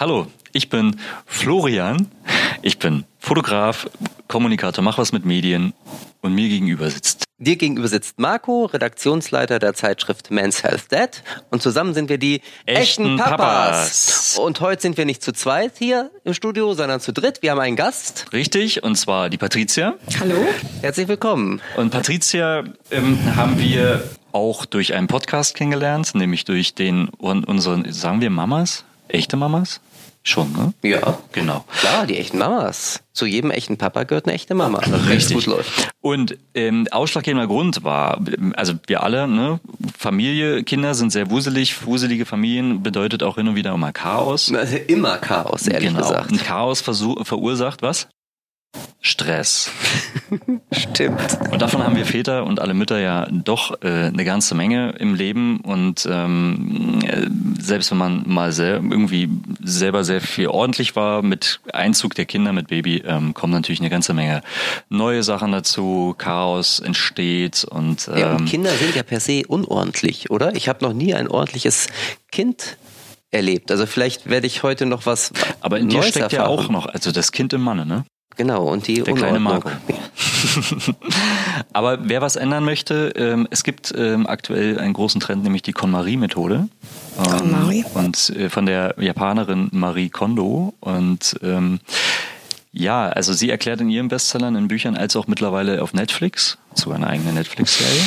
Hallo, ich bin Florian. Ich bin Fotograf, Kommunikator, mach was mit Medien und mir gegenüber sitzt. Dir gegenüber sitzt Marco, Redaktionsleiter der Zeitschrift Men's Health Dad. Und zusammen sind wir die Echten echten, Papas. Papas. Und heute sind wir nicht zu zweit hier im Studio, sondern zu dritt. Wir haben einen Gast. Richtig, und zwar die Patricia. Hallo? Herzlich willkommen. Und Patricia ähm, haben wir auch durch einen Podcast kennengelernt, nämlich durch den un- unseren, sagen wir Mamas? Echte Mamas? Schon, ne? Ja. Genau. Klar, die echten Mamas. Zu jedem echten Papa gehört eine echte Mama. Richtig. gut läuft. Und ähm, ausschlaggebender Grund war, also wir alle, ne, Familie, Kinder sind sehr wuselig. Wuselige Familien bedeutet auch hin und wieder mal Chaos. Also immer Chaos, ehrlich genau. gesagt. Ein Chaos verursacht was? Stress. Stimmt. Und davon haben wir Väter und alle Mütter ja doch äh, eine ganze Menge im Leben. Und ähm, äh, selbst wenn man mal sehr, irgendwie selber sehr viel ordentlich war, mit Einzug der Kinder, mit Baby, ähm, kommen natürlich eine ganze Menge neue Sachen dazu. Chaos entsteht und, ähm, Ja, und Kinder sind ja per se unordentlich, oder? Ich habe noch nie ein ordentliches Kind erlebt. Also vielleicht werde ich heute noch was aber in dir Neues steckt ja erfahren. auch noch, also das Kind im Manne, ne? Genau, und die Der kleine Unordnung. Marco. Aber wer was ändern möchte, ähm, es gibt ähm, aktuell einen großen Trend, nämlich die KonMari-Methode. Ähm, KonMari. Und äh, von der Japanerin Marie Kondo. Und ähm, ja, also sie erklärt in ihren Bestsellern, in Büchern, als auch mittlerweile auf Netflix, zu einer eigenen Netflix-Serie.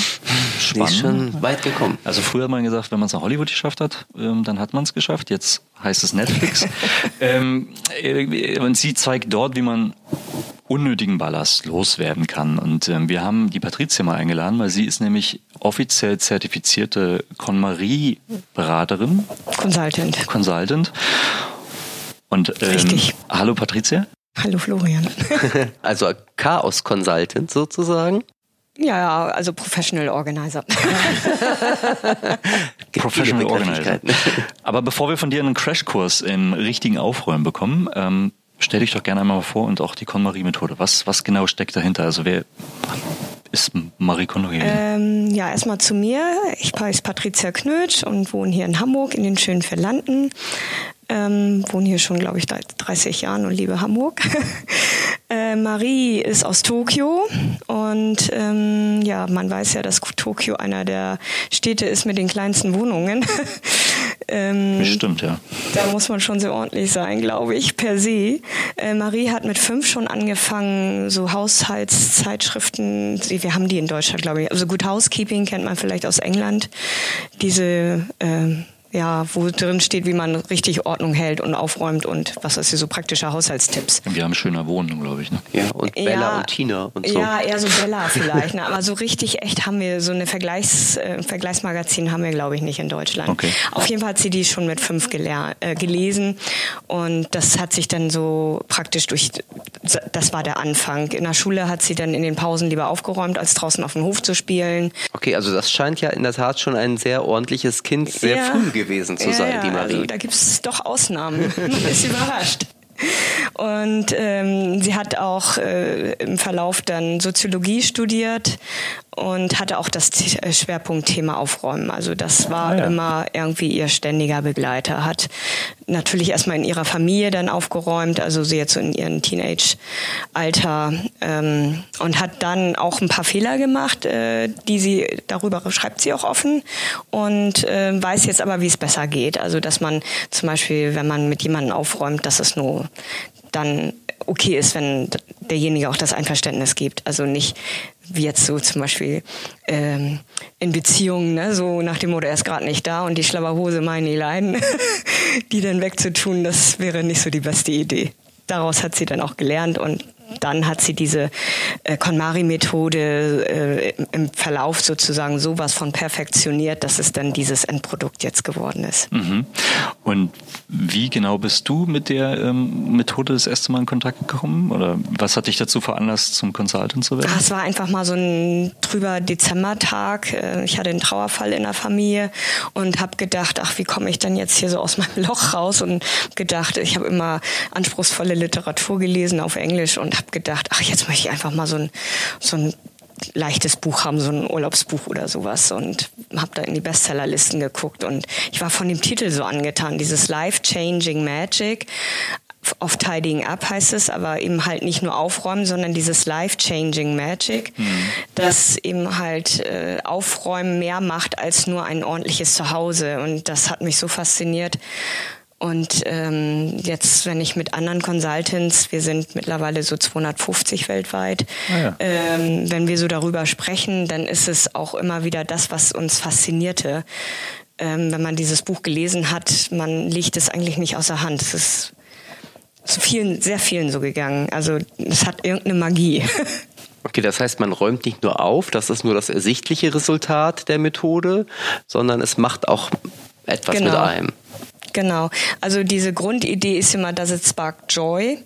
Die ist schon weit gekommen. Also früher hat man gesagt, wenn man es nach Hollywood geschafft hat, ähm, dann hat man es geschafft. Jetzt heißt es Netflix. ähm, äh, und sie zeigt dort, wie man unnötigen Ballast loswerden kann. Und ähm, wir haben die Patricia mal eingeladen, weil sie ist nämlich offiziell zertifizierte KonMari-Beraterin, Consultant. Consultant. Und ähm, Richtig. hallo Patricia. Hallo Florian. Also Chaos Consultant sozusagen. ja, ja, also Professional Organizer. Professional Organizer. Aber bevor wir von dir einen Crashkurs im richtigen Aufräumen bekommen, ähm, stell dich doch gerne einmal vor und auch die KonMari-Methode. Was, was genau steckt dahinter? Also wer ist Marie Kondo gewesen? ähm, ja, erstmal zu mir. Ich heiße Patricia Knötsch und wohne hier in Hamburg in den schönen Verlanden. Ähm, wohne hier schon, glaube ich, seit 30 Jahren und liebe Hamburg. äh, Marie ist aus Tokio und ähm, ja, man weiß ja, dass Tokio einer der Städte ist mit den kleinsten Wohnungen. ähm, Stimmt, ja. Da muss man schon sehr ordentlich sein, glaube ich, per se. Äh, Marie hat mit fünf schon angefangen, so Haushaltszeitschriften, wir haben die in Deutschland, glaube ich. Also Good Housekeeping kennt man vielleicht aus England. Diese, ähm, ja, wo drin steht, wie man richtig Ordnung hält und aufräumt und was ist hier so praktische Haushaltstipps. Wir haben schöner Wohnung, glaube ich. Ne? Ja, und Bella Ja, und Tina und so. Ja, eher so Bella vielleicht. Ne? Aber so richtig echt haben wir so eine Vergleichs, äh, Vergleichsmagazin haben wir, glaube ich, nicht in Deutschland. Okay. Auf jeden Fall hat sie die schon mit fünf äh, gelesen und das hat sich dann so praktisch durch, das war der Anfang. In der Schule hat sie dann in den Pausen lieber aufgeräumt, als draußen auf dem Hof zu spielen. Okay, also das scheint ja in der Tat schon ein sehr ordentliches Kind sehr Ja. früh gewesen zu Ja, sein, die Marie. Also, da gibt es doch Ausnahmen. Ist überrascht. Und ähm, sie hat auch äh, im Verlauf dann Soziologie studiert und hatte auch das äh, Schwerpunktthema Aufräumen. Also das war Ah, ja. immer irgendwie ihr ständiger Begleiter. Hat natürlich erstmal in ihrer Familie dann aufgeräumt, also sie jetzt so in ihrem Teenage-Alter ähm, und hat dann auch ein paar Fehler gemacht, äh, die sie darüber schreibt sie auch offen und äh, weiß jetzt aber, wie es besser geht. Also dass man zum Beispiel, wenn man mit jemandem aufräumt, dass es nur dann okay ist, wenn derjenige auch das Einverständnis gibt. Also nicht wie jetzt so zum Beispiel ähm, in Beziehungen, ne, so nach dem Motto, er ist gerade nicht da und die Schlabberhose meine die leiden, die dann wegzutun, das wäre nicht so die beste Idee. Daraus hat sie dann auch gelernt und dann hat sie diese äh, KonMari-Methode äh, im- Verlauf sozusagen sowas von perfektioniert, dass es dann dieses Endprodukt jetzt geworden ist. Mhm. Und wie genau bist du mit der ähm, Methode das erste Mal in Kontakt gekommen? Oder was hat dich dazu veranlasst, zum Consultant zu werden? Ah, es war einfach mal so ein trüber Dezembertag. Äh, Ich hatte einen Trauerfall in der Familie und habe gedacht, ach, wie komme ich denn jetzt hier so aus meinem Loch raus? Und gedacht, ich habe immer anspruchsvolle Literatur gelesen auf Englisch und habe gedacht, ach, jetzt möchte ich einfach mal so ein, so ein leichtes Buch haben, so ein Urlaubsbuch oder sowas und habe da in die Bestsellerlisten geguckt und ich war von dem Titel so angetan, dieses Life-Changing Magic. Auf Tidying Up heißt es, aber eben halt nicht nur aufräumen, sondern dieses Life-Changing Magic, mhm. das eben halt äh, Aufräumen mehr macht als nur ein ordentliches Zuhause. Und das hat mich so fasziniert. Und ähm, jetzt, wenn ich mit anderen Consultants, wir sind mittlerweile so 250 weltweit, ah ja. ähm, wenn wir so darüber sprechen, dann ist es auch immer wieder das, was uns faszinierte. Ähm, wenn man dieses Buch gelesen hat, man legt es eigentlich nicht außer Hand. Es ist zu vielen, sehr vielen so gegangen. Also es hat irgendeine Magie. Okay, das heißt, man räumt nicht nur auf, das ist nur das ersichtliche Resultat der Methode, sondern es macht auch etwas genau. mit einem. Genau. Also diese Grundidee ist immer, dass es sparkt Joy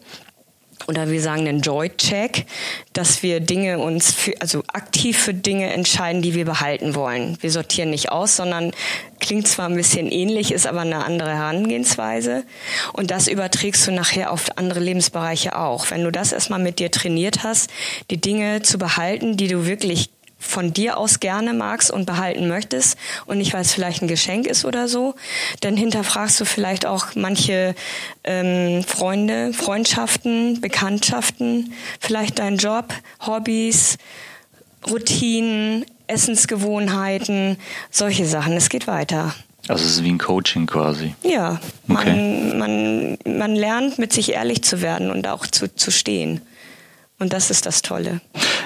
oder wir sagen den Joy-Check, dass wir Dinge uns für, also aktiv für Dinge entscheiden, die wir behalten wollen. Wir sortieren nicht aus, sondern klingt zwar ein bisschen ähnlich, ist aber eine andere Herangehensweise. Und das überträgst du nachher auf andere Lebensbereiche auch. Wenn du das erstmal mit dir trainiert hast, die Dinge zu behalten, die du wirklich von dir aus gerne magst und behalten möchtest und nicht, weil es vielleicht ein Geschenk ist oder so, dann hinterfragst du vielleicht auch manche ähm, Freunde, Freundschaften, Bekanntschaften, vielleicht deinen Job, Hobbys, Routinen, Essensgewohnheiten, solche Sachen. Es geht weiter. Also es ist wie ein Coaching quasi. Ja, man, okay. man, man lernt mit sich ehrlich zu werden und auch zu, zu stehen. Und das ist das Tolle.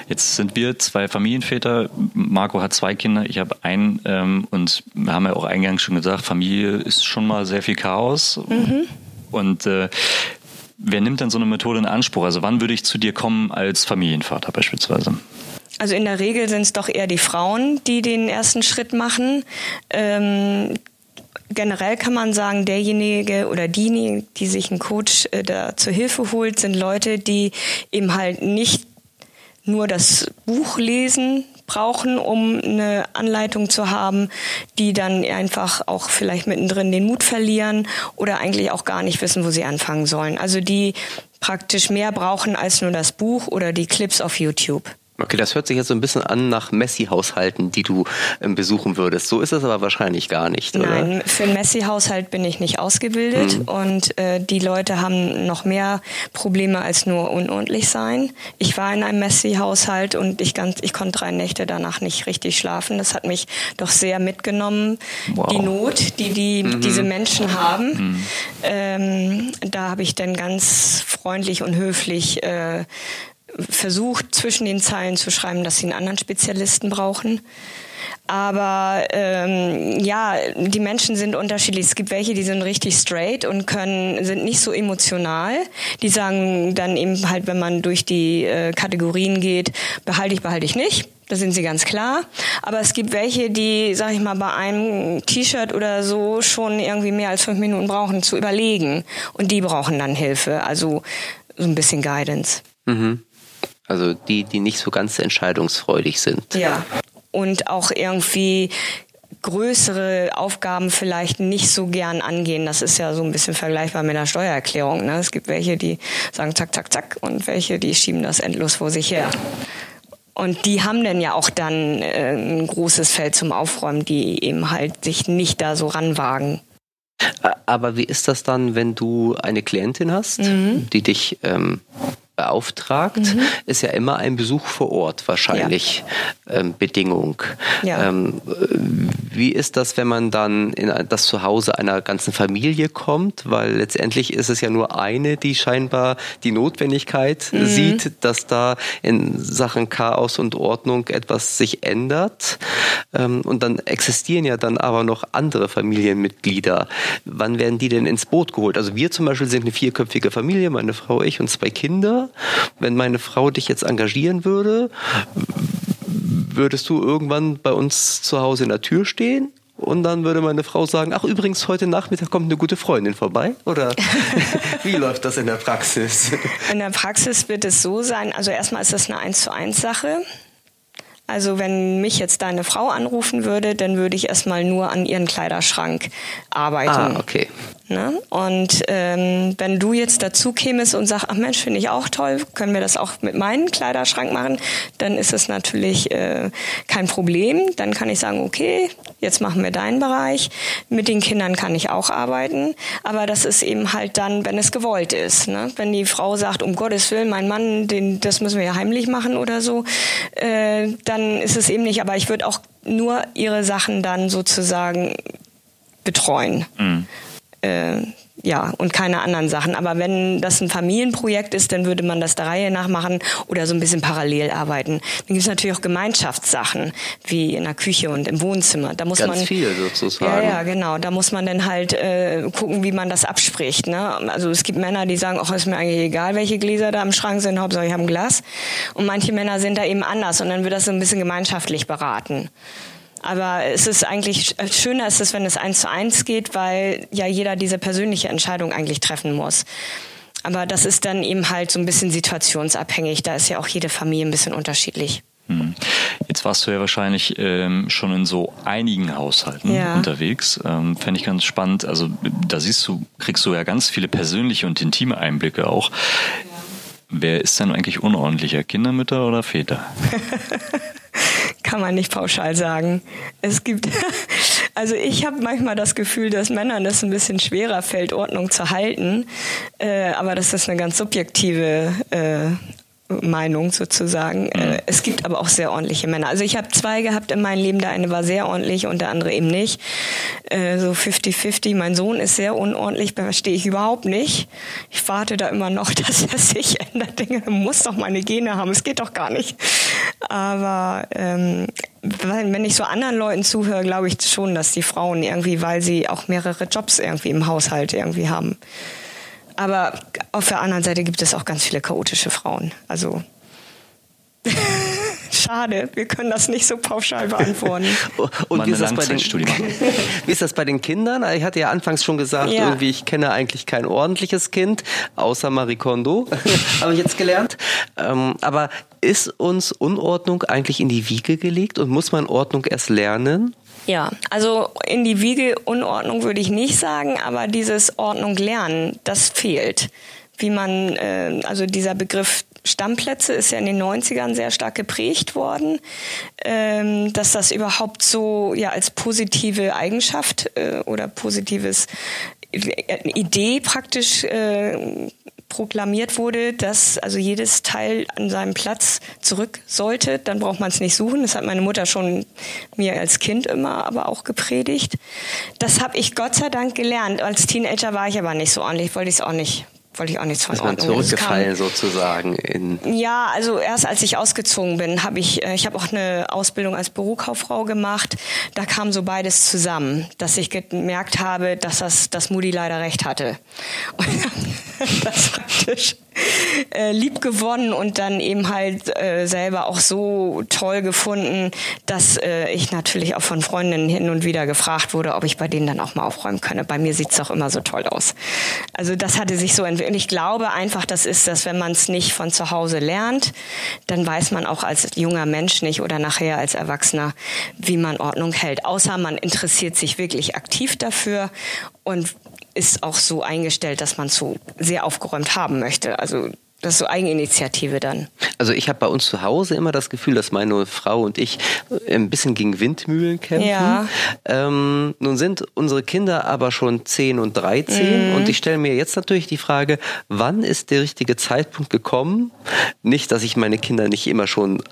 Jetzt sind wir zwei Familienväter. Marco hat zwei Kinder, ich habe einen. Ähm, und wir haben ja auch eingangs schon gesagt, Familie ist schon mal sehr viel Chaos. Mhm. Und äh, wer nimmt dann so eine Methode in Anspruch? Also wann würde ich zu dir kommen als Familienvater beispielsweise? Also in der Regel sind es doch eher die Frauen, die den ersten Schritt machen. Ähm, generell kann man sagen, derjenige oder diejenige, die sich einen Coach äh, da zur Hilfe holt, sind Leute, die eben halt nicht nur das Buch lesen brauchen, um eine Anleitung zu haben, die dann einfach auch vielleicht mittendrin den Mut verlieren oder eigentlich auch gar nicht wissen, wo sie anfangen sollen. Also die praktisch mehr brauchen als nur das Buch oder die Clips auf YouTube. Okay, das hört sich jetzt so ein bisschen an nach Messi-Haushalten, die du ähm, besuchen würdest. So ist es aber wahrscheinlich gar nicht, oder? Nein, für einen Messi-Haushalt bin ich nicht ausgebildet mhm. und äh, die Leute haben noch mehr Probleme als nur unordentlich sein. Ich war in einem Messi-Haushalt und ich, ganz, ich konnte drei Nächte danach nicht richtig schlafen. Das hat mich doch sehr mitgenommen. Wow. Die Not, die, die mhm. diese Menschen haben, mhm. ähm, da habe ich dann ganz freundlich und höflich äh, versucht, zwischen den Zeilen zu schreiben, dass sie einen anderen Spezialisten brauchen. Aber ähm, ja, die Menschen sind unterschiedlich. Es gibt welche, die sind richtig straight und können sind nicht so emotional. Die sagen dann eben halt, wenn man durch die äh, Kategorien geht, behalte ich, behalte ich nicht. Da sind sie ganz klar. Aber es gibt welche, die, sag ich mal, bei einem T-Shirt oder so schon irgendwie mehr als fünf Minuten brauchen zu überlegen. Und die brauchen dann Hilfe. Also so ein bisschen Guidance. Mhm. Also die, die nicht so ganz entscheidungsfreudig sind. Ja. Und auch irgendwie größere Aufgaben vielleicht nicht so gern angehen. Das ist ja so ein bisschen vergleichbar mit der Steuererklärung. Ne? Es gibt welche, die sagen zack, zack, zack und welche, die schieben das endlos vor sich her. Und die haben dann ja auch dann äh, ein großes Feld zum Aufräumen, die eben halt sich nicht da so ranwagen. Aber wie ist das dann, wenn du eine Klientin hast, mhm. die dich ähm, beauftragt, mhm. ist ja immer ein Besuch vor Ort wahrscheinlich ja. ähm, Bedingung. Ja. Ähm, wie ist das, wenn man dann in das Zuhause einer ganzen Familie kommt? Weil letztendlich ist es ja nur eine, die scheinbar die Notwendigkeit mhm. sieht, dass da in Sachen Chaos und Ordnung etwas sich ändert. Ähm, und dann existieren ja dann aber noch andere Familienmitglieder. Wann werden die denn ins Boot geholt? Also wir zum Beispiel sind eine vierköpfige Familie, meine Frau, ich und zwei Kinder. Wenn meine Frau dich jetzt engagieren würde, würdest du irgendwann bei uns zu Hause in der Tür stehen? Und dann würde meine Frau sagen, ach übrigens, heute Nachmittag kommt eine gute Freundin vorbei? Oder wie läuft das in der Praxis? In der Praxis wird es so sein, also erstmal ist das eine 1 zu 1 Sache. Also wenn mich jetzt deine Frau anrufen würde, dann würde ich erstmal nur an ihren Kleiderschrank arbeiten. Ah, okay. Ne? Und ähm, wenn du jetzt dazu kämest und sagst, ach Mensch, finde ich auch toll, können wir das auch mit meinem Kleiderschrank machen, dann ist es natürlich äh, kein Problem. Dann kann ich sagen, okay, jetzt machen wir deinen Bereich. Mit den Kindern kann ich auch arbeiten, aber das ist eben halt dann, wenn es gewollt ist. Ne? Wenn die Frau sagt, um Gottes Willen, mein Mann, den, das müssen wir ja heimlich machen oder so, äh, dann ist es eben nicht. Aber ich würde auch nur ihre Sachen dann sozusagen betreuen. Mhm äh, ja, und keine anderen Sachen. Aber wenn das ein Familienprojekt ist, dann würde man das der Reihe nach machen oder so ein bisschen parallel arbeiten. Dann gibt es natürlich auch Gemeinschaftssachen, wie in der Küche und im Wohnzimmer. Da muss Ganz man, viel sozusagen. Ja, ja, genau. Da muss man dann halt äh, gucken, wie man das abspricht. Ne? Also es gibt Männer, die sagen, ach, ist mir eigentlich egal, welche Gläser da im Schrank sind, Hauptsache ich habe ein Glas. Und manche Männer sind da eben anders und dann wird das so ein bisschen gemeinschaftlich beraten. Aber es ist eigentlich schöner ist es, wenn es eins zu eins geht, weil ja jeder diese persönliche Entscheidung eigentlich treffen muss. Aber das ist dann eben halt so ein bisschen situationsabhängig. Da ist ja auch jede Familie ein bisschen unterschiedlich. Hm. Jetzt warst du ja wahrscheinlich ähm, schon in so einigen Haushalten ja. unterwegs. Ähm, Fände ich ganz spannend. Also da siehst du, kriegst du ja ganz viele persönliche und intime Einblicke auch. Ja. Wer ist denn eigentlich unordentlicher, Kindermütter oder Väter? kann man nicht pauschal sagen. Es gibt, also ich habe manchmal das Gefühl, dass Männern das ein bisschen schwerer fällt, Ordnung zu halten. Äh, aber das ist eine ganz subjektive äh, Meinung sozusagen. Mhm. Es gibt aber auch sehr ordentliche Männer. Also ich habe zwei gehabt in meinem Leben, der eine war sehr ordentlich und der andere eben nicht. Äh, so 50-50. Mein Sohn ist sehr unordentlich, verstehe ich überhaupt nicht. Ich warte da immer noch, dass er sich ändert. Denke, muss doch meine Gene haben, es geht doch gar nicht. Aber ähm, wenn ich so anderen Leuten zuhöre, glaube ich schon, dass die Frauen irgendwie, weil sie auch mehrere Jobs irgendwie im Haushalt irgendwie haben, aber auf der anderen Seite gibt es auch ganz viele chaotische Frauen. Also schade, wir können das nicht so pauschal beantworten. Und wie ist, das bei den, wie ist das bei den Kindern? Ich hatte ja anfangs schon gesagt, ja. irgendwie ich kenne eigentlich kein ordentliches Kind, außer Marie Kondo, habe ich jetzt gelernt. Ähm, aber ist uns Unordnung eigentlich in die Wiege gelegt und muss man Ordnung erst lernen? Ja, also in die Wiege Unordnung würde ich nicht sagen, aber dieses Ordnung lernen, das fehlt. Wie man, äh, also dieser Begriff Stammplätze ist ja in den 90ern sehr stark geprägt worden, ähm, dass das überhaupt so ja als positive Eigenschaft äh, oder positives äh, Idee praktisch äh, proklamiert wurde, dass also jedes Teil an seinem Platz zurück sollte, dann braucht man es nicht suchen. Das hat meine Mutter schon mir als Kind immer aber auch gepredigt. Das habe ich Gott sei Dank gelernt. Als Teenager war ich aber nicht so ordentlich, wollte ich es auch nicht wollte ich auch nichts von Ist man zurückgefallen sozusagen in Ja, also erst als ich ausgezogen bin, habe ich äh, ich habe auch eine Ausbildung als Bürokauffrau gemacht. Da kam so beides zusammen, dass ich gemerkt habe, dass das dass Moody leider recht hatte. Und das praktisch äh, lieb gewonnen und dann eben halt äh, selber auch so toll gefunden, dass äh, ich natürlich auch von Freundinnen hin und wieder gefragt wurde, ob ich bei denen dann auch mal aufräumen könne. Bei mir sieht's auch immer so toll aus. Also das hatte sich so entwickelt. Ich glaube einfach, das ist das, wenn man es nicht von zu Hause lernt, dann weiß man auch als junger Mensch nicht oder nachher als Erwachsener, wie man Ordnung hält. Außer man interessiert sich wirklich aktiv dafür und ist auch so eingestellt, dass man so sehr aufgeräumt haben möchte. Also das ist so Eigeninitiative dann. Also ich habe bei uns zu Hause immer das Gefühl, dass meine Frau und ich äh, ein bisschen gegen Windmühlen kämpfen. Ja. Ähm, nun sind unsere Kinder aber schon 10 und 13 mhm. und ich stelle mir jetzt natürlich die Frage, wann ist der richtige Zeitpunkt gekommen? Nicht, dass ich meine Kinder nicht immer schon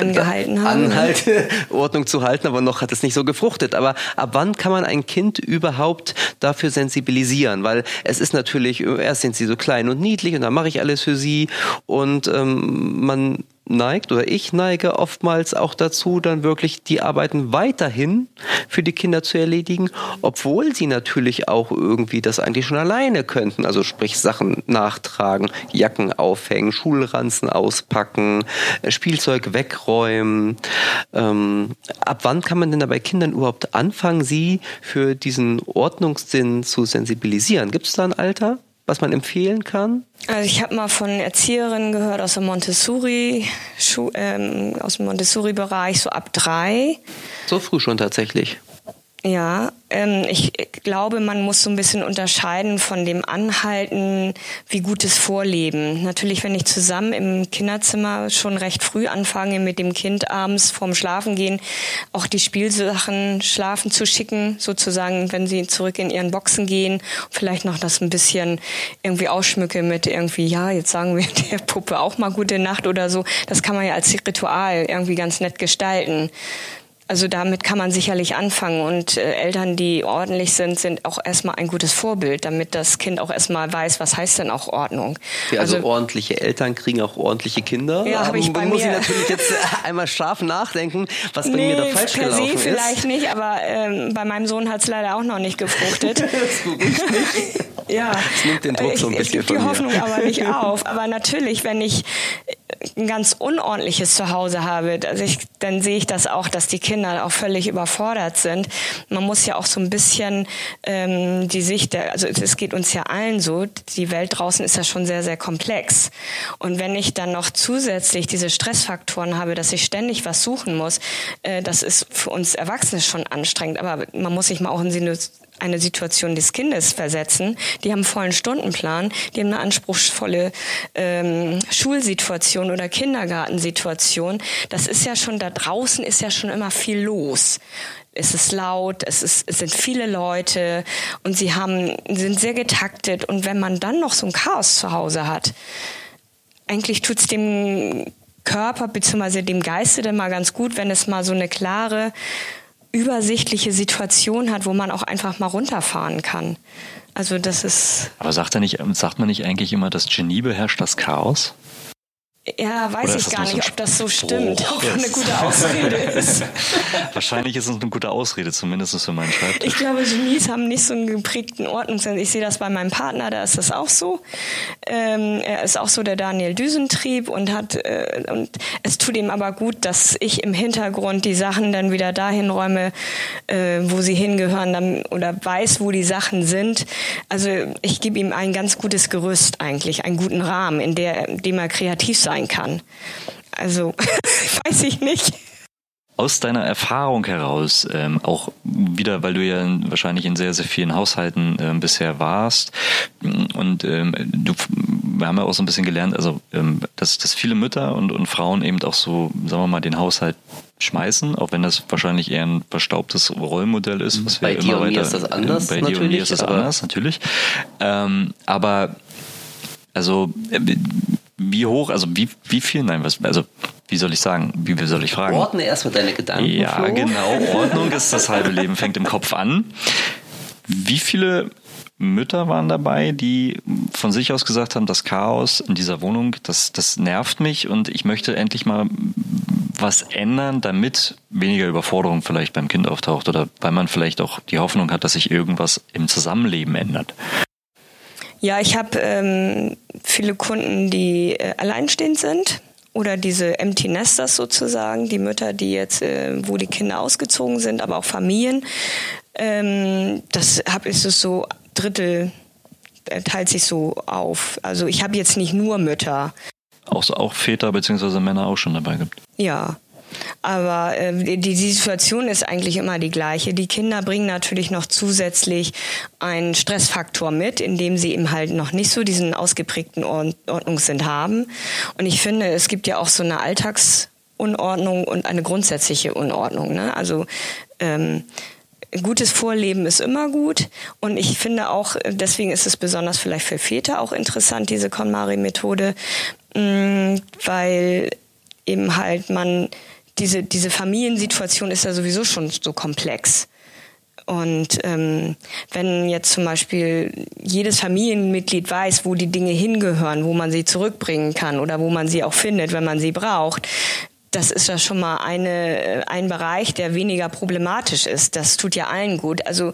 angehalten haben. Anhalte, Ordnung zu halten, aber noch hat es nicht so gefruchtet. Aber ab wann kann man ein Kind überhaupt dafür sensibilisieren? Weil es ist natürlich, erst sind sie so klein und niedlich und dann mache ich alles für sie und ähm, man neigt oder ich neige oftmals auch dazu, dann wirklich die Arbeiten weiterhin für die Kinder zu erledigen, obwohl sie natürlich auch irgendwie das eigentlich schon alleine könnten. Also sprich Sachen nachtragen, Jacken aufhängen, Schulranzen auspacken, äh, Spielzeug wegräumen. Ähm, ab wann kann man denn da bei Kindern überhaupt anfangen, sie für diesen Ordnungssinn zu sensibilisieren? Gibt es da ein Alter? Was man empfehlen kann? Also ich habe mal von Erzieherinnen gehört aus dem Montessori, ähm, aus dem Montessori-Bereich, so ab drei. So früh schon tatsächlich. Ja, ähm, ich glaube, man muss so ein bisschen unterscheiden von dem Anhalten, wie gutes Vorleben. Natürlich, wenn ich zusammen im Kinderzimmer schon recht früh anfange, mit dem Kind abends vorm Schlafengehen auch die Spielsachen schlafen zu schicken, sozusagen, wenn sie zurück in ihren Boxen gehen, vielleicht noch das ein bisschen irgendwie ausschmücke mit irgendwie, ja, jetzt sagen wir der Puppe auch mal gute Nacht oder so. Das kann man ja als Ritual irgendwie ganz nett gestalten. Also damit kann man sicherlich anfangen und äh, Eltern, die ordentlich sind, sind auch erstmal ein gutes Vorbild, damit das Kind auch erstmal weiß, was heißt denn auch Ordnung. Ja, also, also, ordentliche Eltern kriegen auch ordentliche Kinder. Ja, habe ich bei muss mir. ich natürlich jetzt einmal scharf nachdenken, was bei nee, mir da falsch per gelaufen se ist. vielleicht nicht, aber ähm, bei meinem Sohn hat es leider auch noch nicht gefruchtet. das beruhigt mich. ja. Das nimmt den Druck so ein bisschen von die. Hoffnung aber nicht auf. Aber natürlich, wenn ich ein ganz unordentliches Zuhause habe, also ich, dann sehe ich das auch, dass die Kinder auch völlig überfordert sind. Man muss ja auch so ein bisschen ähm, die Sicht, der, also es geht uns ja allen so, die Welt draußen ist ja schon sehr, sehr komplex. Und wenn ich dann noch zusätzlich diese Stressfaktoren habe, dass ich ständig was suchen muss, äh, das ist für uns Erwachsene schon anstrengend. Aber man muss sich mal auch in eine Situation des Kindes versetzen. Die haben einen vollen Stundenplan, die haben eine anspruchsvolle ähm, Schulsituation oder Kindergartensituation. Das ist ja schon, da draußen ist ja schon immer viel los es ist laut, es, ist, es sind viele Leute und sie haben, sind sehr getaktet. Und wenn man dann noch so ein Chaos zu Hause hat, eigentlich tut es dem Körper bzw. dem Geiste dann mal ganz gut, wenn es mal so eine klare übersichtliche Situation hat, wo man auch einfach mal runterfahren kann. Also das ist. Aber sagt, er nicht, sagt man nicht eigentlich immer, das Genie beherrscht das Chaos? Ja, weiß ich gar nicht, ob das so stimmt, oh, ob das eine gute Ausrede ist. Wahrscheinlich ist es eine gute Ausrede, zumindest für meinen Schreibtisch. Ich glaube, Genies haben nicht so einen geprägten Ordnungssinn. Ich sehe das bei meinem Partner, da ist das auch so. Ähm, er ist auch so der Daniel Düsentrieb und hat äh, und es tut ihm aber gut, dass ich im Hintergrund die Sachen dann wieder dahin räume, äh, wo sie hingehören dann, oder weiß, wo die Sachen sind. Also ich gebe ihm ein ganz gutes Gerüst eigentlich, einen guten Rahmen, in der, in dem er kreativ sein sein kann. Also, weiß ich nicht. Aus deiner Erfahrung heraus, ähm, auch wieder, weil du ja wahrscheinlich in sehr, sehr vielen Haushalten ähm, bisher warst und ähm, du, wir haben ja auch so ein bisschen gelernt, also ähm, dass, dass viele Mütter und, und Frauen eben auch so, sagen wir mal, den Haushalt schmeißen, auch wenn das wahrscheinlich eher ein verstaubtes Rollmodell ist. Was bei wir dir immer und mir ist das anders. Bei dir und mir ist das anders, natürlich. Ähm, aber also äh, wie hoch, also wie, wie viel, nein, was, also wie soll ich sagen, wie soll ich fragen? Ordne erstmal deine Gedanken. Ja, Flo. genau. Ordnung ist das halbe Leben, fängt im Kopf an. Wie viele Mütter waren dabei, die von sich aus gesagt haben, das Chaos in dieser Wohnung, das, das nervt mich und ich möchte endlich mal was ändern, damit weniger Überforderung vielleicht beim Kind auftaucht oder weil man vielleicht auch die Hoffnung hat, dass sich irgendwas im Zusammenleben ändert. Ja, ich habe ähm, viele Kunden, die äh, alleinstehend sind oder diese Empty Nesters sozusagen, die Mütter, die jetzt, äh, wo die Kinder ausgezogen sind, aber auch Familien. Ähm, das habe ich so Drittel äh, teilt sich so auf. Also ich habe jetzt nicht nur Mütter. Auch, auch Väter bzw. Männer auch schon dabei gibt. Ja, aber äh, die, die Situation ist eigentlich immer die gleiche. Die Kinder bringen natürlich noch zusätzlich einen Stressfaktor mit, indem sie eben halt noch nicht so diesen ausgeprägten Ordnungssinn haben. Und ich finde, es gibt ja auch so eine Alltagsunordnung und eine grundsätzliche Unordnung. Ne? Also ähm, gutes Vorleben ist immer gut. Und ich finde auch, deswegen ist es besonders vielleicht für Väter auch interessant, diese KonMari-Methode, mm, weil eben halt man diese, diese Familiensituation ist ja sowieso schon so komplex. Und ähm, wenn jetzt zum Beispiel jedes Familienmitglied weiß, wo die Dinge hingehören, wo man sie zurückbringen kann oder wo man sie auch findet, wenn man sie braucht, das ist ja schon mal eine, ein Bereich, der weniger problematisch ist. Das tut ja allen gut. Also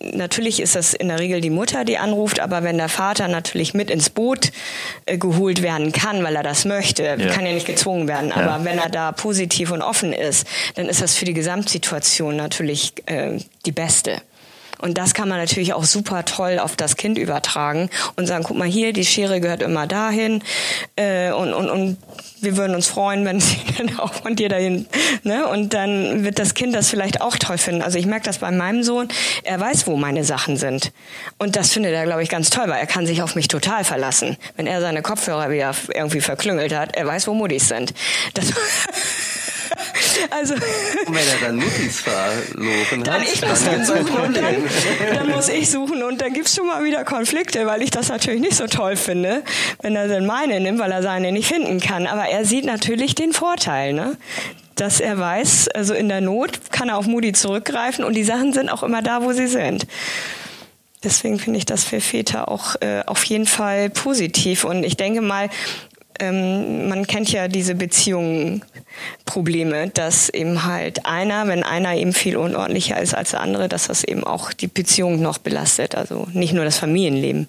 natürlich ist das in der Regel die Mutter, die anruft, aber wenn der Vater natürlich mit ins Boot äh, geholt werden kann, weil er das möchte, ja. kann ja nicht gezwungen werden, ja. aber wenn er da positiv und offen ist, dann ist das für die Gesamtsituation natürlich äh, die beste. Und das kann man natürlich auch super toll auf das Kind übertragen und sagen, guck mal hier, die Schere gehört immer dahin äh, und, und, und wir würden uns freuen, wenn sie dann auch von dir dahin, ne? Und dann wird das Kind das vielleicht auch toll finden. Also ich merke das bei meinem Sohn, er weiß, wo meine Sachen sind. Und das findet er, glaube ich, ganz toll, weil er kann sich auf mich total verlassen. Wenn er seine Kopfhörer wieder irgendwie verklüngelt hat, er weiß, wo Muttis sind. Das Also, und wenn er dann Muttis verloren dann hat, ich muss dann, suchen. Dann, dann, muss ich suchen und dann gibt es schon mal wieder Konflikte, weil ich das natürlich nicht so toll finde, wenn er dann meine nimmt, weil er seine nicht finden kann. Aber er sieht natürlich den Vorteil, ne? dass er weiß, also in der Not kann er auf Moody zurückgreifen und die Sachen sind auch immer da, wo sie sind. Deswegen finde ich das für Väter auch äh, auf jeden Fall positiv. Und ich denke mal, ähm, man kennt ja diese Beziehungsprobleme, dass eben halt einer, wenn einer eben viel unordentlicher ist als der andere, dass das eben auch die Beziehung noch belastet. Also nicht nur das Familienleben,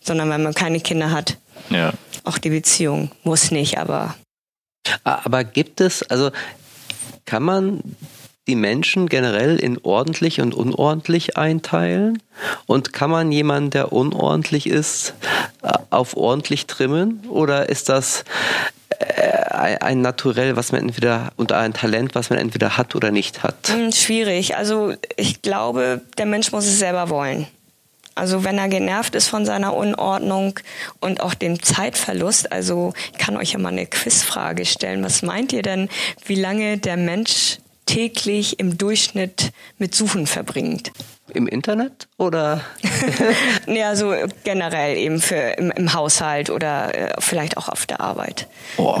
sondern wenn man keine Kinder hat. Ja. Auch die Beziehung. Muss nicht, aber. Aber gibt es, also kann man die Menschen generell in ordentlich und unordentlich einteilen? Und kann man jemanden, der unordentlich ist, auf ordentlich trimmen? Oder ist das äh, ein Naturell, was man entweder und ein Talent, was man entweder hat oder nicht hat? Hm, schwierig. Also ich glaube, der Mensch muss es selber wollen. Also wenn er genervt ist von seiner Unordnung und auch dem Zeitverlust, also ich kann euch ja mal eine Quizfrage stellen. Was meint ihr denn, wie lange der Mensch täglich im Durchschnitt mit Suchen verbringt. Im Internet oder? ja, so generell eben für im, im Haushalt oder äh, vielleicht auch auf der Arbeit. Oh,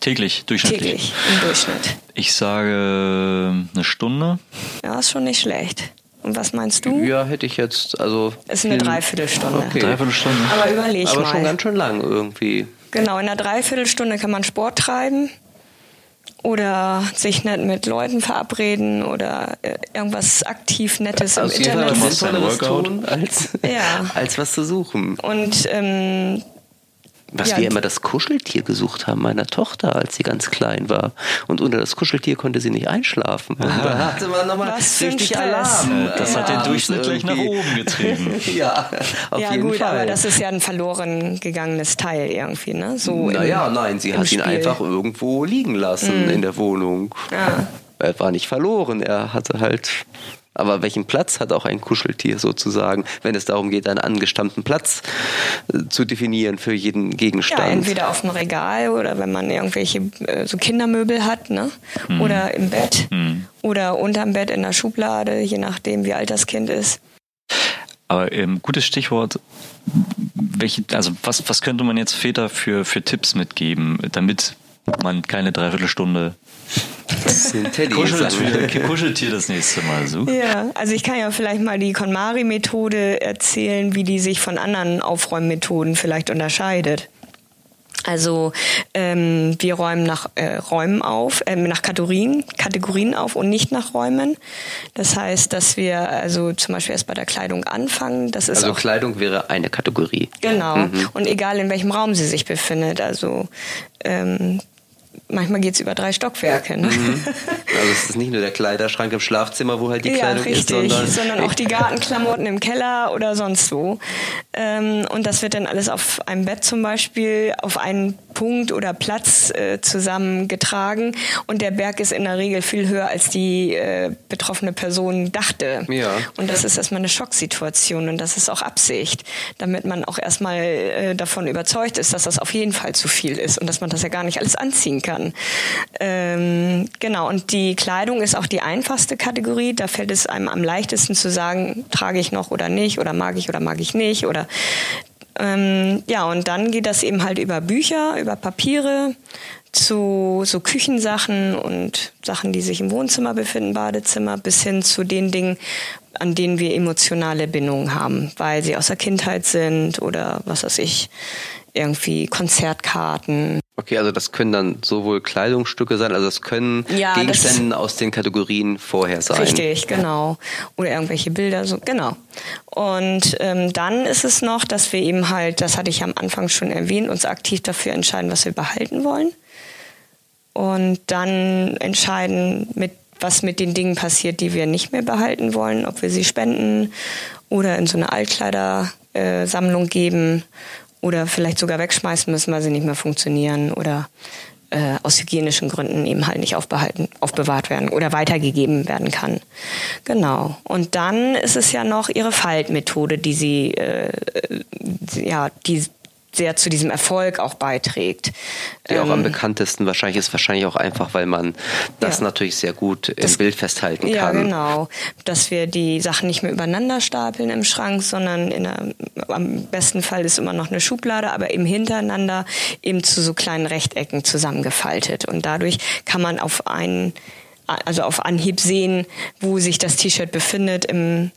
täglich, durchschnittlich. Täglich, im Durchschnitt. Ich sage eine Stunde. Ja, ist schon nicht schlecht. Und was meinst du? Ja, hätte ich jetzt, also. Ist eine Dreiviertelstunde. Okay. Dreiviertelstunde. Aber überleg Aber mal. Aber schon ganz schön lang irgendwie. Genau, in einer Dreiviertelstunde kann man Sport treiben oder sich nicht mit Leuten verabreden oder äh, irgendwas aktiv Nettes also im Internet Fall Sinnvolleres tun, als, ja. als was zu suchen. Und ähm, was ja, wir immer das Kuscheltier gesucht haben meiner Tochter, als sie ganz klein war. Und unter das Kuscheltier konnte sie nicht einschlafen. Und da hatte man nochmal richtig Alarm. Das ja. hat den Durchschnitt gleich nach oben getrieben. ja, auf ja, jeden gut, Fall. aber das ist ja ein verloren gegangenes Teil irgendwie, ne? So naja, nein, sie hat Spiel. ihn einfach irgendwo liegen lassen mm. in der Wohnung. Ja. Er war nicht verloren, er hatte halt aber welchen Platz hat auch ein Kuscheltier sozusagen, wenn es darum geht, einen angestammten Platz äh, zu definieren für jeden Gegenstand? Ja, entweder auf dem Regal oder wenn man irgendwelche äh, so Kindermöbel hat, ne? Mhm. Oder im Bett mhm. oder unterm Bett in der Schublade, je nachdem, wie alt das Kind ist. Aber ähm, gutes Stichwort. Welche, also was, was könnte man jetzt Väter für, für Tipps mitgeben, damit man keine Dreiviertelstunde Kuscheltier, Kuscheltier das nächste Mal sucht. Ja, also ich kann ja vielleicht mal die KonMari-Methode erzählen, wie die sich von anderen Aufräummethoden vielleicht unterscheidet. Also ähm, wir räumen nach äh, Räumen auf, äh, nach Kategorien, Kategorien auf und nicht nach Räumen. Das heißt, dass wir also zum Beispiel erst bei der Kleidung anfangen. Das ist also auch, Kleidung wäre eine Kategorie. Genau. Mhm. Und egal in welchem Raum sie sich befindet. Also ähm, manchmal geht es über drei Stockwerke. Ne? Mhm. Also es ist nicht nur der Kleiderschrank im Schlafzimmer, wo halt die ja, Kleidung richtig, ist, sondern, sondern auch die Gartenklamotten im Keller oder sonst wo. Ähm, und das wird dann alles auf einem Bett zum Beispiel auf einen Punkt oder Platz äh, zusammengetragen. Und der Berg ist in der Regel viel höher, als die äh, betroffene Person dachte. Ja. Und das ist erstmal eine Schocksituation und das ist auch Absicht, damit man auch erstmal äh, davon überzeugt ist, dass das auf jeden Fall zu viel ist und dass man das ja gar nicht alles anziehen kann. Ähm, genau, und die Kleidung ist auch die einfachste Kategorie. Da fällt es einem am leichtesten zu sagen, trage ich noch oder nicht oder mag ich oder mag ich nicht oder ähm, ja, und dann geht das eben halt über Bücher, über Papiere zu so Küchensachen und Sachen, die sich im Wohnzimmer befinden, Badezimmer, bis hin zu den Dingen, an denen wir emotionale Bindungen haben, weil sie aus der Kindheit sind oder was weiß ich, irgendwie Konzertkarten. Okay, also das können dann sowohl Kleidungsstücke sein, also es können ja, Gegenstände aus den Kategorien vorher sein. Richtig, genau. Oder irgendwelche Bilder, so genau. Und ähm, dann ist es noch, dass wir eben halt, das hatte ich am Anfang schon erwähnt, uns aktiv dafür entscheiden, was wir behalten wollen. Und dann entscheiden, mit was mit den Dingen passiert, die wir nicht mehr behalten wollen, ob wir sie spenden oder in so eine Altkleidersammlung geben oder vielleicht sogar wegschmeißen müssen, weil sie nicht mehr funktionieren oder äh, aus hygienischen Gründen eben halt nicht aufbehalten, aufbewahrt werden oder weitergegeben werden kann. Genau. Und dann ist es ja noch ihre Faltmethode, die sie, äh, ja, die sehr zu diesem Erfolg auch beiträgt. Die ähm, auch am ähm, bekanntesten wahrscheinlich ist wahrscheinlich auch einfach, weil man das ja, natürlich sehr gut im das, Bild festhalten kann. Ja, genau. Dass wir die Sachen nicht mehr übereinander stapeln im Schrank, sondern in einer, am besten Fall ist immer noch eine Schublade, aber eben hintereinander eben zu so kleinen Rechtecken zusammengefaltet. Und dadurch kann man auf einen, also auf Anhieb sehen, wo sich das T-Shirt befindet im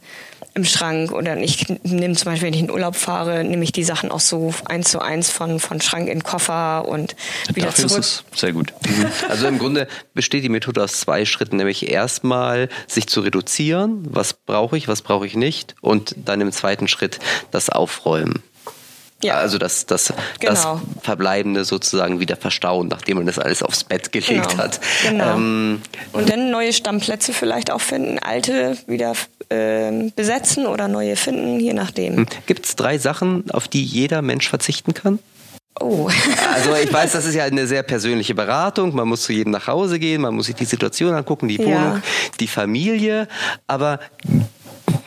im Schrank oder ich nehme zum Beispiel, wenn ich in Urlaub fahre, nehme ich die Sachen auch so eins zu eins von, von Schrank in Koffer und wieder Dafür zurück. Ist es sehr gut. Mhm. Also im Grunde besteht die Methode aus zwei Schritten, nämlich erstmal sich zu reduzieren, was brauche ich, was brauche ich nicht und dann im zweiten Schritt das Aufräumen. Ja. Also das, das, genau. das Verbleibende sozusagen wieder verstauen, nachdem man das alles aufs Bett gelegt genau. hat. Genau. Ähm, und dann neue Stammplätze vielleicht auch finden, alte wieder äh, besetzen oder neue finden, je nachdem. Hm. Gibt es drei Sachen, auf die jeder Mensch verzichten kann? Oh. also ich weiß, das ist ja eine sehr persönliche Beratung. Man muss zu jedem nach Hause gehen, man muss sich die Situation angucken, die Wohnung, ja. die Familie. Aber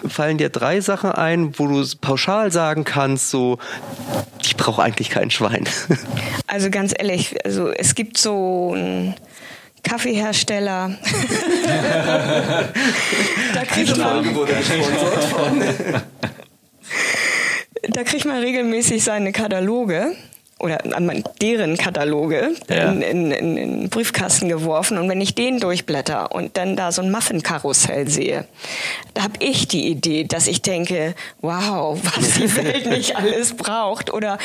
fallen dir drei Sachen ein, wo du pauschal sagen kannst, so, ich brauche eigentlich kein Schwein? Also ganz ehrlich, also es gibt so ein Kaffeehersteller. da kriegt man, da kriegt man regelmäßig seine Kataloge oder deren Kataloge ja. in, in, in, in Briefkasten geworfen. Und wenn ich den durchblätter und dann da so ein Muffin-Karussell sehe, da habe ich die Idee, dass ich denke, wow, was die Welt nicht alles braucht. Oder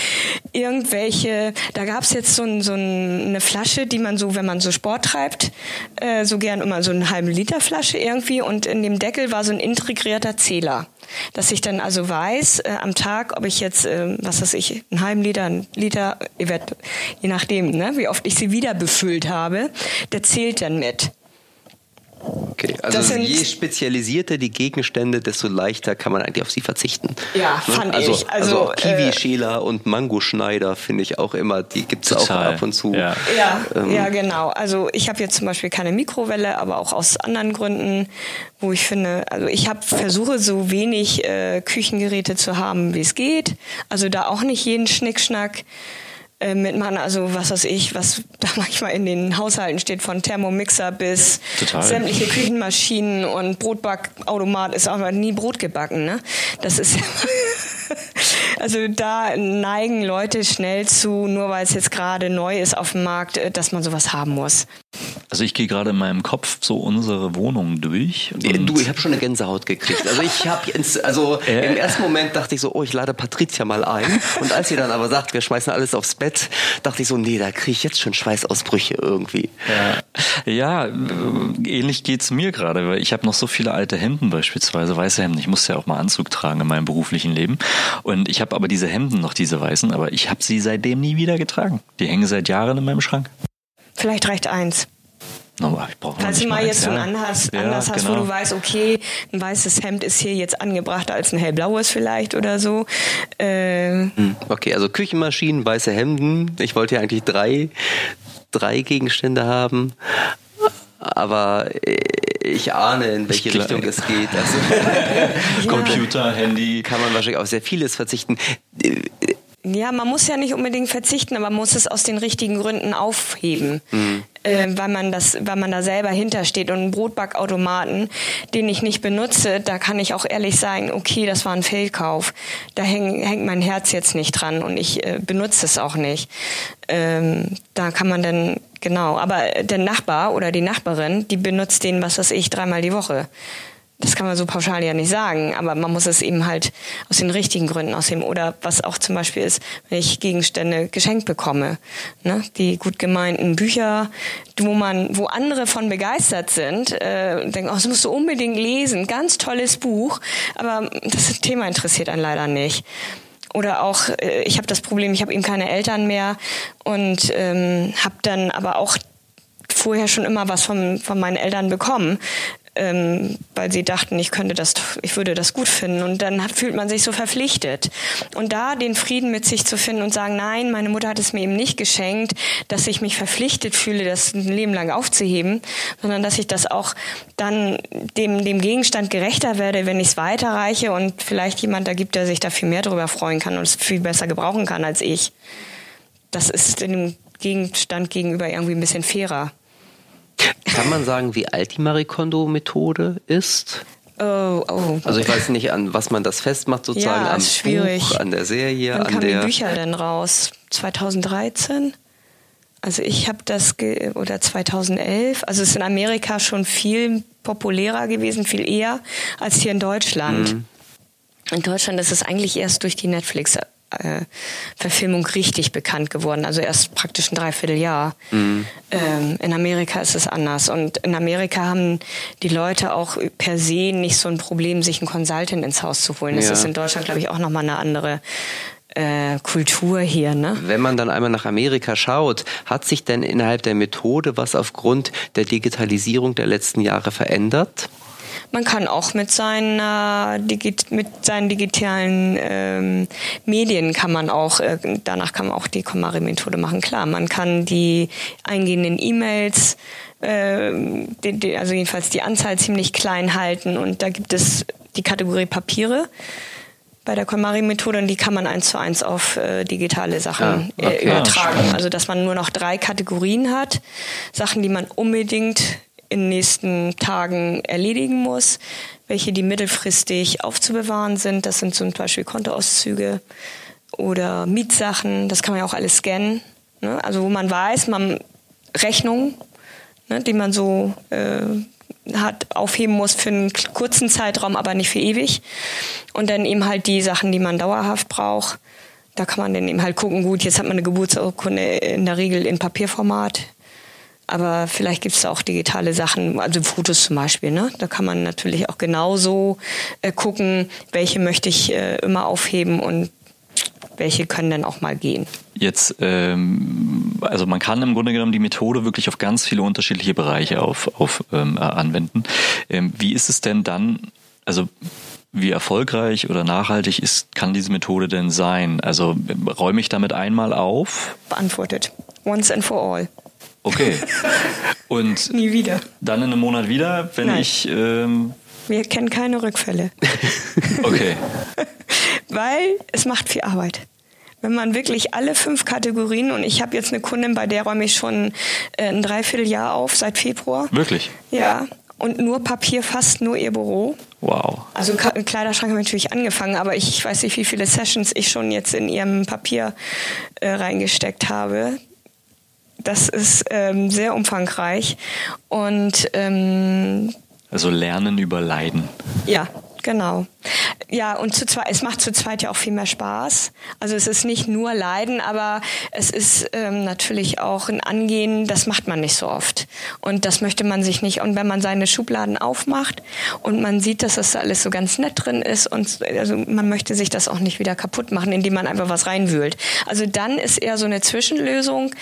irgendwelche, da gab es jetzt so, ein, so eine Flasche, die man so, wenn man so Sport treibt, äh, so gern immer so eine halbe Liter Flasche irgendwie. Und in dem Deckel war so ein integrierter Zähler dass ich dann also weiß äh, am Tag, ob ich jetzt, äh, was weiß ich, einen halben Liter, einen Liter, je nachdem, ne, wie oft ich sie wieder befüllt habe, der zählt dann mit. Okay, also je spezialisierter die Gegenstände, desto leichter kann man eigentlich auf sie verzichten. Ja, ne? fand also, ich. Also, also Kiwi-Schäler äh, und Mangoschneider finde ich auch immer, die gibt es auch ab und zu. Ja, ja, ähm, ja genau. Also ich habe jetzt zum Beispiel keine Mikrowelle, aber auch aus anderen Gründen, wo ich finde, also ich habe versuche so wenig äh, Küchengeräte zu haben, wie es geht. Also da auch nicht jeden Schnickschnack äh, mitmachen. Also was weiß ich, was da manchmal in den Haushalten steht, von Thermomixer bis Total. sämtliche Küchenmaschinen und Brotbackautomat ist aber nie Brot gebacken. Ne? Das ist also da neigen Leute schnell zu, nur weil es jetzt gerade neu ist auf dem Markt, äh, dass man sowas haben muss. Also ich gehe gerade in meinem Kopf so unsere Wohnung durch. du, ich habe schon eine Gänsehaut gekriegt. Also ich habe also äh. im ersten Moment dachte ich so, oh, ich lade Patricia mal ein. Und als sie dann aber sagt, wir schmeißen alles aufs Bett, dachte ich so, nee, da kriege ich jetzt schon Schweißausbrüche irgendwie. Ja, ja äh, ähnlich geht's mir gerade, weil ich habe noch so viele alte Hemden beispielsweise, weiße Hemden. Ich musste ja auch mal Anzug tragen in meinem beruflichen Leben. Und ich habe aber diese Hemden noch, diese weißen, aber ich habe sie seitdem nie wieder getragen. Die hängen seit Jahren in meinem Schrank. Vielleicht reicht eins. No, Falls du mal jetzt so einen Anlass, ja, Anlass hast, genau. wo du weißt, okay, ein weißes Hemd ist hier jetzt angebrachter als ein hellblaues vielleicht oder so. Äh, okay, also Küchenmaschinen, weiße Hemden. Ich wollte ja eigentlich drei, drei Gegenstände haben. Aber ich ahne, in welche Richtung es geht. Also, Computer, Handy. Kann man wahrscheinlich auf sehr vieles verzichten. Ja, man muss ja nicht unbedingt verzichten, aber man muss es aus den richtigen Gründen aufheben, mhm. äh, weil man das, weil man da selber hintersteht. Und einen Brotbackautomaten, den ich nicht benutze, da kann ich auch ehrlich sagen, okay, das war ein Fehlkauf. Da häng, hängt mein Herz jetzt nicht dran und ich äh, benutze es auch nicht. Ähm, da kann man dann genau. Aber der Nachbar oder die Nachbarin, die benutzt den, was weiß ich, dreimal die Woche das kann man so pauschal ja nicht sagen, aber man muss es eben halt aus den richtigen Gründen ausheben. Oder was auch zum Beispiel ist, wenn ich Gegenstände geschenkt bekomme, ne? die gut gemeinten Bücher, wo man, wo andere von begeistert sind, äh, denken, oh, das musst du unbedingt lesen, ganz tolles Buch, aber das Thema interessiert einen leider nicht oder auch äh, ich habe das Problem, ich habe eben keine Eltern mehr und ähm, habe dann aber auch vorher schon immer was von, von meinen Eltern bekommen ähm, weil sie dachten, ich könnte das, ich würde das gut finden. Und dann fühlt man sich so verpflichtet. Und da den Frieden mit sich zu finden und sagen, nein, meine Mutter hat es mir eben nicht geschenkt, dass ich mich verpflichtet fühle, das ein Leben lang aufzuheben, sondern dass ich das auch dann dem, dem Gegenstand gerechter werde, wenn ich es weiterreiche und vielleicht jemand da gibt, der sich da viel mehr darüber freuen kann und es viel besser gebrauchen kann als ich. Das ist dem Gegenstand gegenüber irgendwie ein bisschen fairer. Kann man sagen, wie alt die Marie Kondo-Methode ist? Oh, oh. Also ich weiß nicht, an was man das festmacht, sozusagen ja, am schwierig. Buch, an der Serie, Wann an kamen der. die Bücher denn raus? 2013? Also ich habe das oder 2011. Also es ist in Amerika schon viel populärer gewesen, viel eher als hier in Deutschland. Mhm. In Deutschland ist es eigentlich erst durch die Netflix äh, Verfilmung richtig bekannt geworden, also erst praktisch ein Dreivierteljahr. Mhm. Ähm, in Amerika ist es anders. Und in Amerika haben die Leute auch per se nicht so ein Problem, sich einen Consultant ins Haus zu holen. Das ja. ist in Deutschland, glaube ich, auch nochmal eine andere äh, Kultur hier. Ne? Wenn man dann einmal nach Amerika schaut, hat sich denn innerhalb der Methode was aufgrund der Digitalisierung der letzten Jahre verändert? Man kann auch mit, seiner, mit seinen digitalen ähm, Medien kann man auch, äh, danach kann man auch die KonMari-Methode machen. Klar, man kann die eingehenden E-Mails äh, die, die, also jedenfalls die Anzahl ziemlich klein halten und da gibt es die Kategorie Papiere bei der KonMari-Methode und die kann man eins zu eins auf äh, digitale Sachen ah, okay. äh, übertragen. Also dass man nur noch drei Kategorien hat, Sachen, die man unbedingt in den nächsten Tagen erledigen muss, welche die mittelfristig aufzubewahren sind. Das sind zum Beispiel Kontoauszüge oder Mietsachen. Das kann man ja auch alles scannen. Ne? Also wo man weiß, man Rechnungen, ne, die man so äh, hat, aufheben muss für einen kurzen Zeitraum, aber nicht für ewig. Und dann eben halt die Sachen, die man dauerhaft braucht. Da kann man dann eben halt gucken, gut, jetzt hat man eine Geburtsurkunde in der Regel in Papierformat aber vielleicht gibt es auch digitale Sachen, also Fotos zum Beispiel. Ne? Da kann man natürlich auch genauso äh, gucken, welche möchte ich äh, immer aufheben und welche können dann auch mal gehen. Jetzt, ähm, also man kann im Grunde genommen die Methode wirklich auf ganz viele unterschiedliche Bereiche auf, auf ähm, anwenden. Ähm, wie ist es denn dann, also wie erfolgreich oder nachhaltig ist, kann diese Methode denn sein? Also räume ich damit einmal auf? Beantwortet. Once and for all. Okay. Und nie wieder. Dann in einem Monat wieder, wenn Nein. ich. Ähm Wir kennen keine Rückfälle. okay. Weil es macht viel Arbeit. Wenn man wirklich alle fünf Kategorien und ich habe jetzt eine Kundin, bei der räume ich schon äh, ein Dreivierteljahr auf seit Februar. Wirklich? Ja. Und nur Papier, fast nur ihr Büro. Wow. Also im Kleiderschrank haben wir natürlich angefangen, aber ich weiß nicht, wie viele Sessions ich schon jetzt in ihrem Papier äh, reingesteckt habe. Das ist ähm, sehr umfangreich und ähm, also Lernen über Leiden. Ja, genau. Ja, und zu zweit, es macht zu zweit ja auch viel mehr Spaß. Also es ist nicht nur Leiden, aber es ist ähm, natürlich auch ein Angehen, das macht man nicht so oft. Und das möchte man sich nicht. Und wenn man seine Schubladen aufmacht und man sieht, dass das da alles so ganz nett drin ist und also man möchte sich das auch nicht wieder kaputt machen, indem man einfach was reinwühlt. Also dann ist eher so eine Zwischenlösung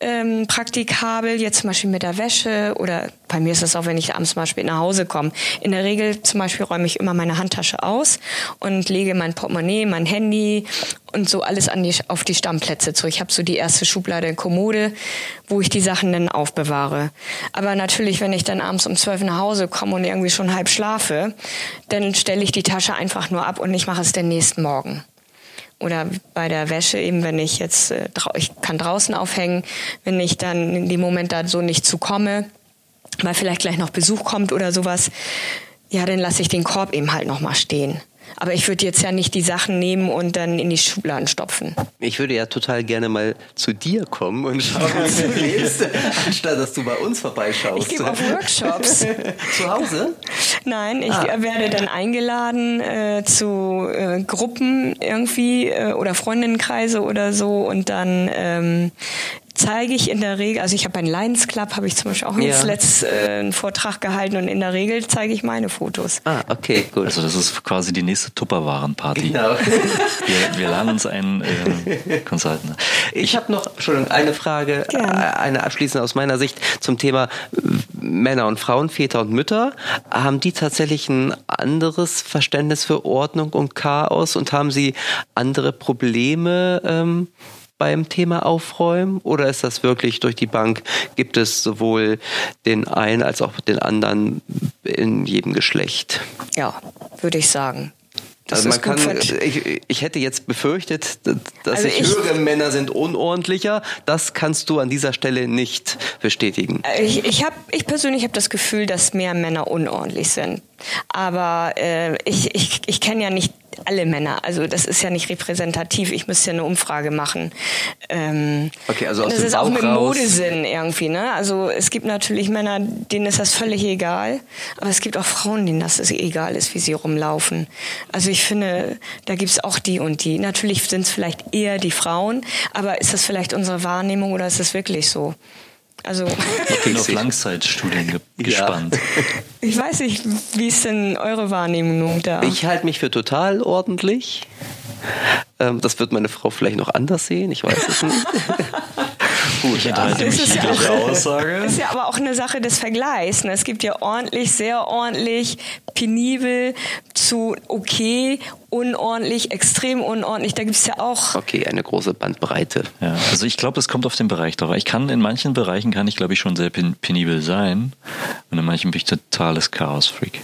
ähm, praktikabel, jetzt zum Beispiel mit der Wäsche oder bei mir ist es auch, wenn ich abends zum Beispiel nach Hause komme. In der Regel zum Beispiel räume ich immer meine Handtasche aus und lege mein Portemonnaie, mein Handy und so alles an die, auf die Stammplätze zu. Ich habe so die erste Schublade Kommode, wo ich die Sachen dann aufbewahre. Aber natürlich, wenn ich dann abends um zwölf nach Hause komme und irgendwie schon halb schlafe, dann stelle ich die Tasche einfach nur ab und ich mache es den nächsten Morgen oder bei der Wäsche eben, wenn ich jetzt, äh, ich kann draußen aufhängen, wenn ich dann in dem Moment da so nicht zukomme, weil vielleicht gleich noch Besuch kommt oder sowas, ja, dann lasse ich den Korb eben halt nochmal stehen. Aber ich würde jetzt ja nicht die Sachen nehmen und dann in die Schubladen stopfen. Ich würde ja total gerne mal zu dir kommen und schauen, was du lebst, anstatt dass du bei uns vorbeischaust. Ich gebe auf Workshops. zu Hause? Nein, ich ah. werde dann eingeladen äh, zu äh, Gruppen irgendwie äh, oder Freundinnenkreise oder so und dann ähm, zeige ich in der Regel, also ich habe einen Lions Club, habe ich zum Beispiel auch ja. jetzt letzt äh, einen Vortrag gehalten und in der Regel zeige ich meine Fotos. Ah, okay, gut. Also das ist quasi die nächste Tupperwaren-Party. Genau. Wir, wir laden uns einen äh, Consultant. Ich, ich habe noch, Entschuldigung, eine Frage, Gerne. Äh, eine abschließende aus meiner Sicht zum Thema äh, Männer und Frauen, Väter und Mütter. Haben die tatsächlich ein anderes Verständnis für Ordnung und Chaos und haben sie andere Probleme? Ähm, beim Thema Aufräumen oder ist das wirklich durch die Bank? Gibt es sowohl den einen als auch den anderen in jedem Geschlecht? Ja, würde ich sagen. Das also man kann, ich, ich, hätte jetzt befürchtet, dass also ich, ich, höre, Männer sind unordentlicher. Das kannst du an dieser Stelle nicht bestätigen. Ich, ich, hab, ich persönlich habe das Gefühl, dass mehr Männer unordentlich sind. Aber äh, ich, ich, ich kenne ja nicht alle Männer. Also das ist ja nicht repräsentativ. Ich müsste ja eine Umfrage machen. Ähm, okay, also aus das dem ist Bauch auch mit raus. Modesinn irgendwie. Ne? Also es gibt natürlich Männer, denen ist das völlig egal. Aber es gibt auch Frauen, denen das egal ist, wie sie rumlaufen. Also ich finde, da gibt es auch die und die. Natürlich sind es vielleicht eher die Frauen. Aber ist das vielleicht unsere Wahrnehmung oder ist das wirklich so? Also ich bin auf Langzeitstudien ge ja. gespannt. Ich weiß nicht, wie ist denn eure Wahrnehmung da? Ich halte mich für total ordentlich. Ähm, das wird meine Frau vielleicht noch anders sehen, ich weiß es nicht. Gut, ich enthalte mich ist ja auch, Aussage. ist ja aber auch eine Sache des Vergleichs. Ne? Es gibt ja ordentlich, sehr ordentlich, penibel zu okay, unordentlich, extrem unordentlich. Da gibt es ja auch. Okay, eine große Bandbreite. Ja, also ich glaube, es kommt auf den Bereich drauf. Ich kann in manchen Bereichen kann ich, glaube ich, schon sehr penibel sein. Und in manchen bin ich totales Chaos-Freak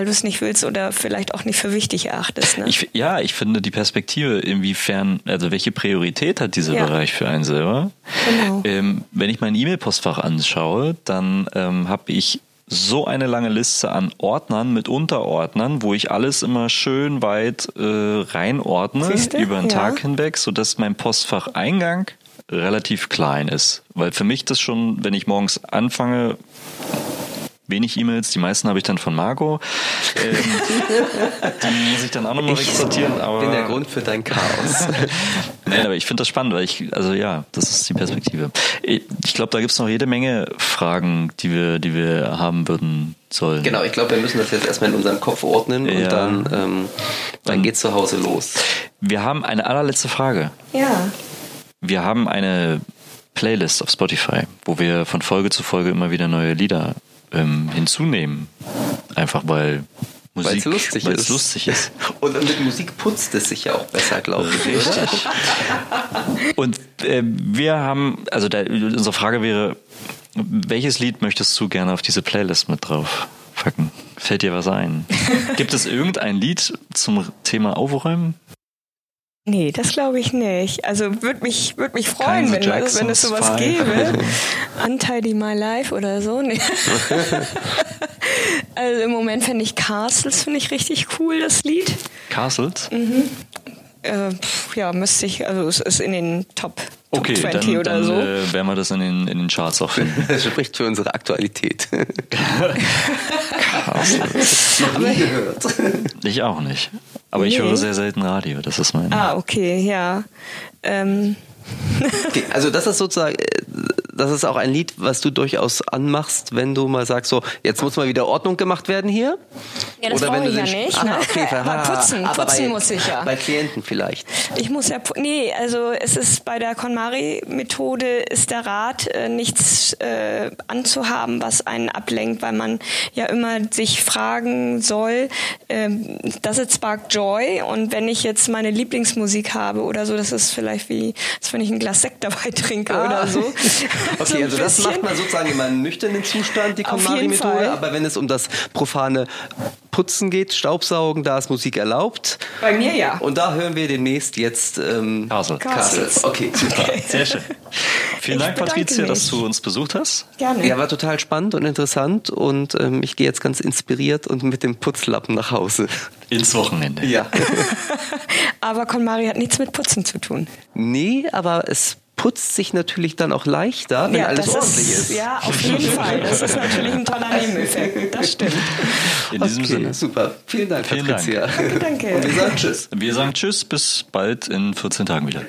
weil du es nicht willst oder vielleicht auch nicht für wichtig erachtest. Ne? Ich, ja, ich finde die Perspektive, inwiefern, also welche Priorität hat dieser ja. Bereich für einen selber? Genau. Ähm, wenn ich mein E-Mail-Postfach anschaue, dann ähm, habe ich so eine lange Liste an Ordnern mit Unterordnern, wo ich alles immer schön weit äh, reinordne Siehste? über den ja. Tag hinweg, sodass mein Postfacheingang relativ klein ist. Weil für mich das schon, wenn ich morgens anfange, wenig E-Mails. Die meisten habe ich dann von Marco. Ähm, die muss ich dann auch nochmal wegsortieren. Aber bin der Grund für dein Chaos. Nein, aber ich finde das spannend, weil ich, also ja, das ist die Perspektive. Ich glaube, da gibt es noch jede Menge Fragen, die wir, die wir haben würden sollen. Genau, ich glaube, wir müssen das jetzt erstmal in unserem Kopf ordnen ja. und dann, ähm, dann geht zu Hause los. Wir haben eine allerletzte Frage. Ja. Wir haben eine Playlist auf Spotify, wo wir von Folge zu Folge immer wieder neue Lieder ähm, hinzunehmen. Einfach weil Musik lustig, ist. lustig ist. Und mit Musik putzt es sich ja auch besser, glaube ich. Richtig. Und äh, wir haben, also da, unsere Frage wäre, welches Lied möchtest du gerne auf diese Playlist mit drauf packen? Fällt dir was ein? Gibt es irgendein Lied zum Thema Aufräumen? Nee, das glaube ich nicht. Also würde mich, würd mich freuen, wenn, wenn es sowas Five. gäbe. Untidy My Life oder so. Nee. also im Moment fände ich Castles, finde ich richtig cool, das Lied. Castles? Mhm. Äh, ja, müsste ich, also es ist in den Top okay, 20 dann, oder dann, so. Äh, werden wir das in den, in den Charts auch finden. Das spricht für unsere Aktualität. Castles. Noch nie gehört. Ich auch nicht. Aber nee. ich höre sehr selten Radio, das ist mein. Ah, okay, ja. Ähm. okay, also das ist sozusagen, äh, das ist auch ein Lied, was du durchaus anmachst, wenn du mal sagst, so, jetzt muss mal wieder Ordnung gemacht werden hier. Ja, das Oder wenn ich ja nicht. Ah, ne? okay, aber putzen, aber putzen bei, muss ich ja. Bei Klienten vielleicht. Ich muss ja, nee, also es ist bei der KonMari-Methode ist der Rat, äh, nichts äh, anzuhaben, was einen ablenkt, weil man ja immer sich fragen soll, äh, does it spark joy? Und wenn ich jetzt meine Lieblingsmusik habe oder so, das ist vielleicht wie, als wenn ich ein Glas Sekt dabei trinke ah. oder so. Okay, so also das macht man sozusagen in einem nüchternen Zustand, die KonMari-Methode. Aber wenn es um das profane Putzen geht, Staubsaugen, da ist Musik erlaubt. Bei mir ja. Und da hören wir demnächst jetzt ähm, Castle. Castle. Okay, super. Okay. Sehr schön. Vielen ich Dank, Patricia, mich. dass du uns besucht hast. Gerne. Ja, war total spannend und interessant und ähm, ich gehe jetzt ganz inspiriert und mit dem Putzlappen nach Hause. Ins Wochenende. Ja. aber KonMari hat nichts mit Putzen zu tun. Nee, aber es putzt sich natürlich dann auch leichter, wenn ja, alles ordentlich ist, ist, Ja, auf jeden Fall. Das ist natürlich ein toller Nebeneffekt. Das stimmt. In diesem okay, Sinne. Super. Vielen Dank, Vielen Patricia. Dank. Danke, danke. Und wir sagen Tschüss. Wir sagen Tschüss. Bis bald in 14 Tagen wieder.